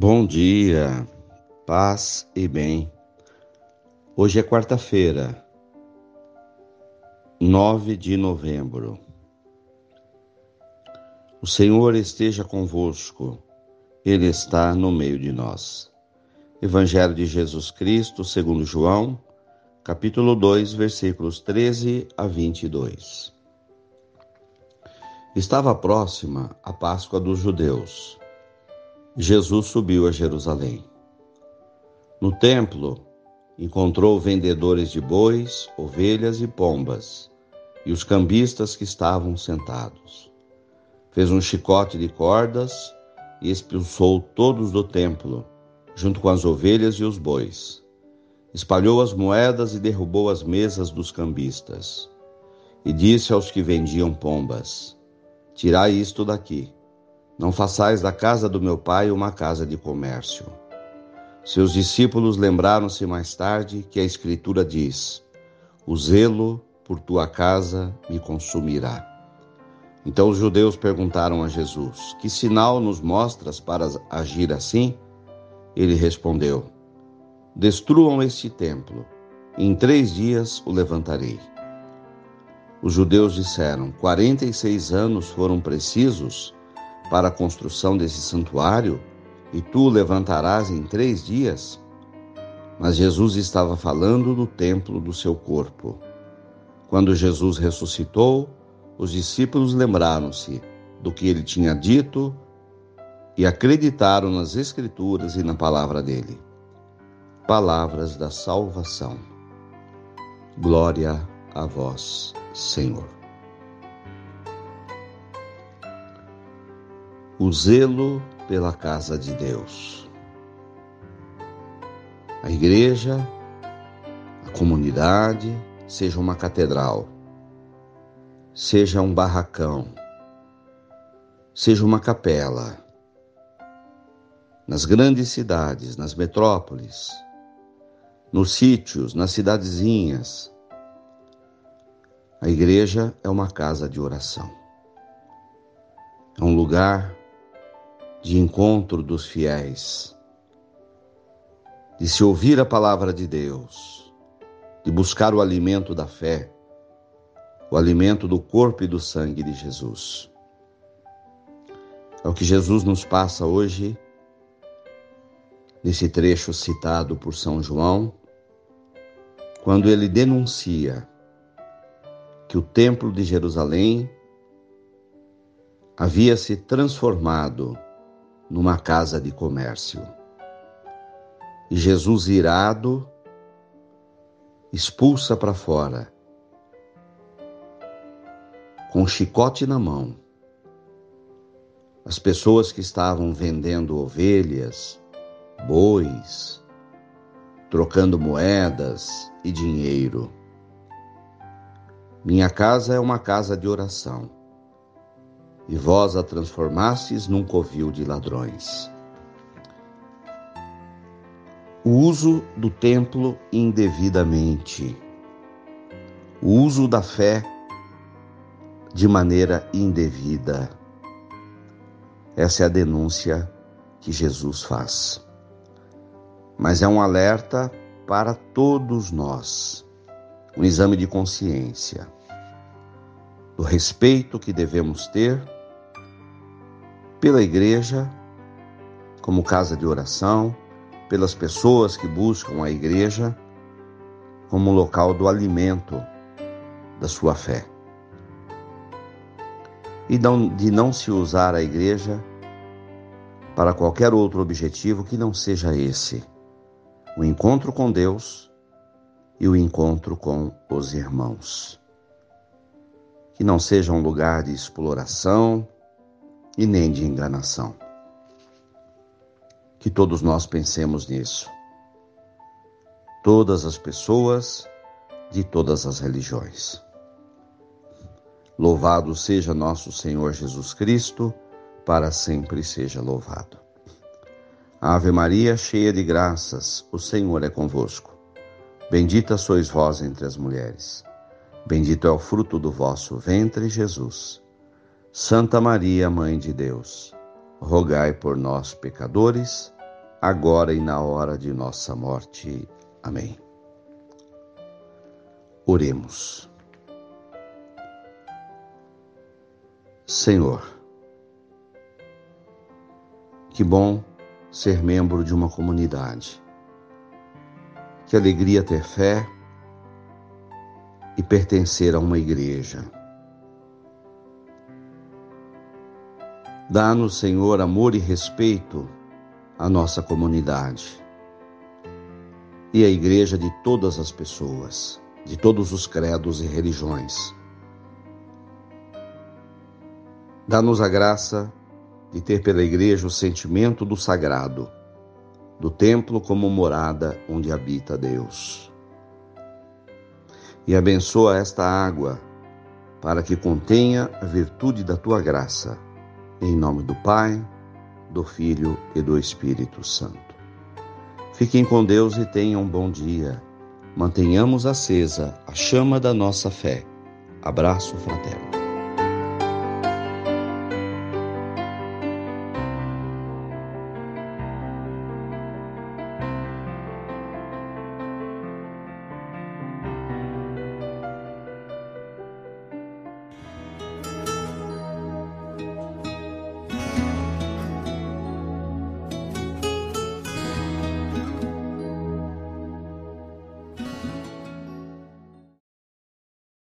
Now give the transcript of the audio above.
Bom dia, paz e bem. Hoje é quarta-feira, 9 de novembro. O Senhor esteja convosco, Ele está no meio de nós. Evangelho de Jesus Cristo, segundo João, capítulo 2, versículos 13 a 22. Estava próxima a Páscoa dos judeus. Jesus subiu a Jerusalém. No templo, encontrou vendedores de bois, ovelhas e pombas, e os cambistas que estavam sentados. Fez um chicote de cordas e expulsou todos do templo, junto com as ovelhas e os bois. Espalhou as moedas e derrubou as mesas dos cambistas. E disse aos que vendiam pombas: Tirai isto daqui. Não façais da casa do meu pai uma casa de comércio. Seus discípulos lembraram-se mais tarde que a Escritura diz: O zelo por tua casa me consumirá. Então os judeus perguntaram a Jesus: Que sinal nos mostras para agir assim? Ele respondeu: Destruam este templo, e em três dias o levantarei. Os judeus disseram: 46 anos foram precisos para a construção desse santuário e tu o levantarás em três dias? Mas Jesus estava falando do templo do seu corpo. Quando Jesus ressuscitou, os discípulos lembraram-se do que ele tinha dito e acreditaram nas Escrituras e na palavra dele. Palavras da salvação. Glória a vós, Senhor. O zelo pela casa de Deus. A igreja, a comunidade, seja uma catedral, seja um barracão, seja uma capela. Nas grandes cidades, nas metrópoles, nos sítios, nas cidadezinhas, a igreja é uma casa de oração. É um lugar de encontro dos fiéis, de se ouvir a palavra de Deus, de buscar o alimento da fé, o alimento do corpo e do sangue de Jesus. É o que Jesus nos passa hoje, nesse trecho citado por São João, quando ele denuncia que o Templo de Jerusalém havia se transformado numa casa de comércio. E Jesus, irado, expulsa para fora, com um chicote na mão, as pessoas que estavam vendendo ovelhas, bois, trocando moedas e dinheiro. Minha casa é uma casa de oração, e vós a transformastes num covil de ladrões. O uso do templo indevidamente, o uso da fé de maneira indevida. Essa é a denúncia que Jesus faz. Mas é um alerta para todos nós um exame de consciência do respeito que devemos ter pela igreja como casa de oração, pelas pessoas que buscam a igreja como local do alimento da sua fé. E de não se usar a igreja para qualquer outro objetivo que não seja esse: o encontro com Deus e o encontro com os irmãos. Que não seja um lugar de exploração e nem de enganação. Que todos nós pensemos nisso. Todas as pessoas de todas as religiões. Louvado seja nosso Senhor Jesus Cristo, para sempre seja louvado. Ave Maria, cheia de graças, o Senhor é convosco. Bendita sois vós entre as mulheres. Bendito é o fruto do vosso ventre, Jesus. Santa Maria, Mãe de Deus, rogai por nós, pecadores, agora e na hora de nossa morte. Amém. Oremos. Senhor, que bom ser membro de uma comunidade. Que alegria ter fé e pertencer a uma igreja. Dá-nos, Senhor, amor e respeito à nossa comunidade e à igreja de todas as pessoas, de todos os credos e religiões. Dá-nos a graça de ter pela igreja o sentimento do sagrado, do templo como morada onde habita Deus. E abençoa esta água para que contenha a virtude da tua graça. Em nome do Pai, do Filho e do Espírito Santo. Fiquem com Deus e tenham um bom dia. Mantenhamos acesa a chama da nossa fé. Abraço fraterno.